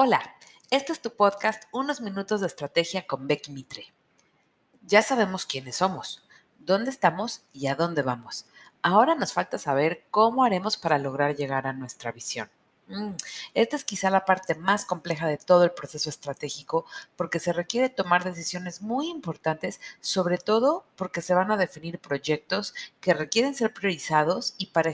Hola, este es tu podcast Unos Minutos de Estrategia con Becky Mitre. Ya sabemos quiénes somos, dónde estamos y a dónde vamos. Ahora nos falta saber cómo haremos para lograr llegar a nuestra visión. Mm, esta es quizá la parte más compleja de todo el proceso estratégico porque se requiere tomar decisiones muy importantes, sobre todo porque se van a definir proyectos que requieren ser priorizados y para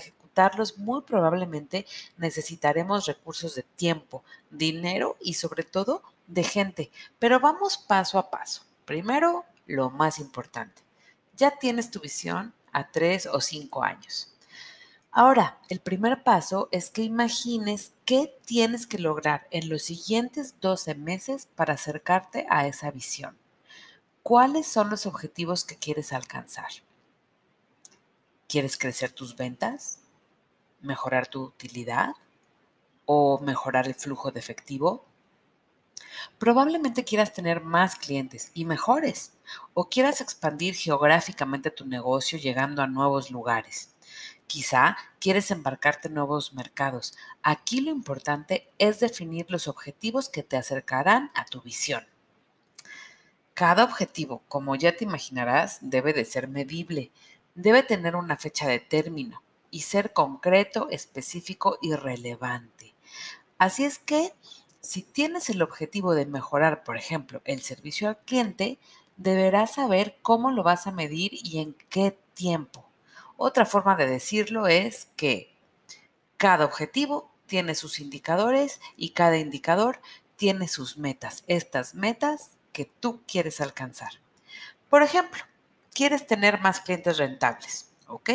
muy probablemente necesitaremos recursos de tiempo, dinero y sobre todo de gente. Pero vamos paso a paso. Primero, lo más importante. Ya tienes tu visión a tres o cinco años. Ahora, el primer paso es que imagines qué tienes que lograr en los siguientes 12 meses para acercarte a esa visión. ¿Cuáles son los objetivos que quieres alcanzar? ¿Quieres crecer tus ventas? ¿Mejorar tu utilidad? ¿O mejorar el flujo de efectivo? Probablemente quieras tener más clientes y mejores, o quieras expandir geográficamente tu negocio llegando a nuevos lugares. Quizá quieres embarcarte en nuevos mercados. Aquí lo importante es definir los objetivos que te acercarán a tu visión. Cada objetivo, como ya te imaginarás, debe de ser medible, debe tener una fecha de término y ser concreto, específico y relevante. Así es que, si tienes el objetivo de mejorar, por ejemplo, el servicio al cliente, deberás saber cómo lo vas a medir y en qué tiempo. Otra forma de decirlo es que cada objetivo tiene sus indicadores y cada indicador tiene sus metas, estas metas que tú quieres alcanzar. Por ejemplo, quieres tener más clientes rentables, ¿ok?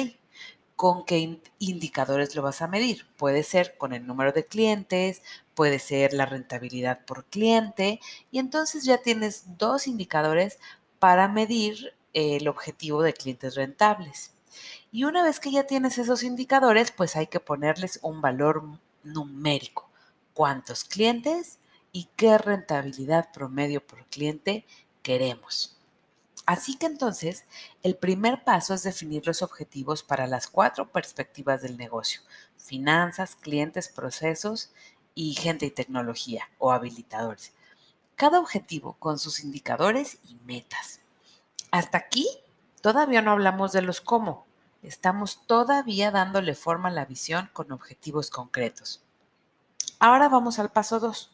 ¿Con qué indicadores lo vas a medir? Puede ser con el número de clientes, puede ser la rentabilidad por cliente, y entonces ya tienes dos indicadores para medir el objetivo de clientes rentables. Y una vez que ya tienes esos indicadores, pues hay que ponerles un valor numérico. ¿Cuántos clientes y qué rentabilidad promedio por cliente queremos? Así que entonces, el primer paso es definir los objetivos para las cuatro perspectivas del negocio. Finanzas, clientes, procesos y gente y tecnología o habilitadores. Cada objetivo con sus indicadores y metas. Hasta aquí todavía no hablamos de los cómo. Estamos todavía dándole forma a la visión con objetivos concretos. Ahora vamos al paso 2.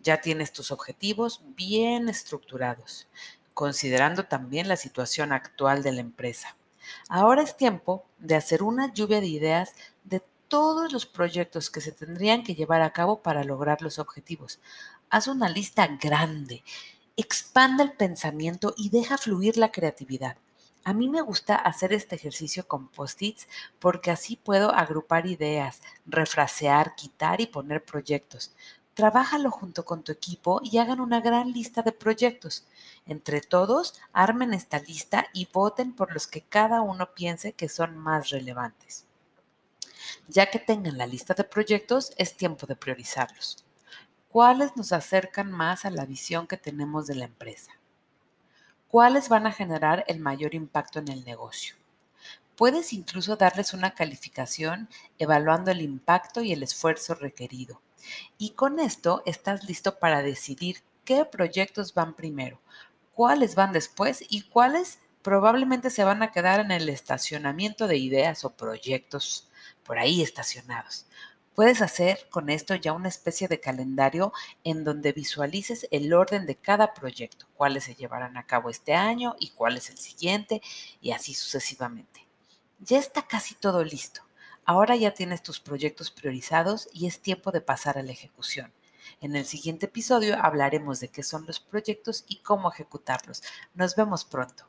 Ya tienes tus objetivos bien estructurados, considerando también la situación actual de la empresa. Ahora es tiempo de hacer una lluvia de ideas de todos los proyectos que se tendrían que llevar a cabo para lograr los objetivos. Haz una lista grande, expanda el pensamiento y deja fluir la creatividad. A mí me gusta hacer este ejercicio con post-its porque así puedo agrupar ideas, refrasear, quitar y poner proyectos. Trabájalo junto con tu equipo y hagan una gran lista de proyectos. Entre todos, armen esta lista y voten por los que cada uno piense que son más relevantes. Ya que tengan la lista de proyectos, es tiempo de priorizarlos. ¿Cuáles nos acercan más a la visión que tenemos de la empresa? cuáles van a generar el mayor impacto en el negocio. Puedes incluso darles una calificación evaluando el impacto y el esfuerzo requerido. Y con esto estás listo para decidir qué proyectos van primero, cuáles van después y cuáles probablemente se van a quedar en el estacionamiento de ideas o proyectos por ahí estacionados. Puedes hacer con esto ya una especie de calendario en donde visualices el orden de cada proyecto, cuáles se llevarán a cabo este año y cuál es el siguiente y así sucesivamente. Ya está casi todo listo. Ahora ya tienes tus proyectos priorizados y es tiempo de pasar a la ejecución. En el siguiente episodio hablaremos de qué son los proyectos y cómo ejecutarlos. Nos vemos pronto.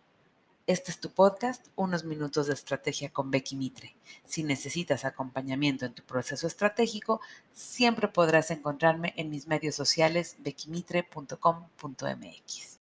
Este es tu podcast, Unos Minutos de Estrategia con Becky Mitre. Si necesitas acompañamiento en tu proceso estratégico, siempre podrás encontrarme en mis medios sociales beckymitre.com.mx.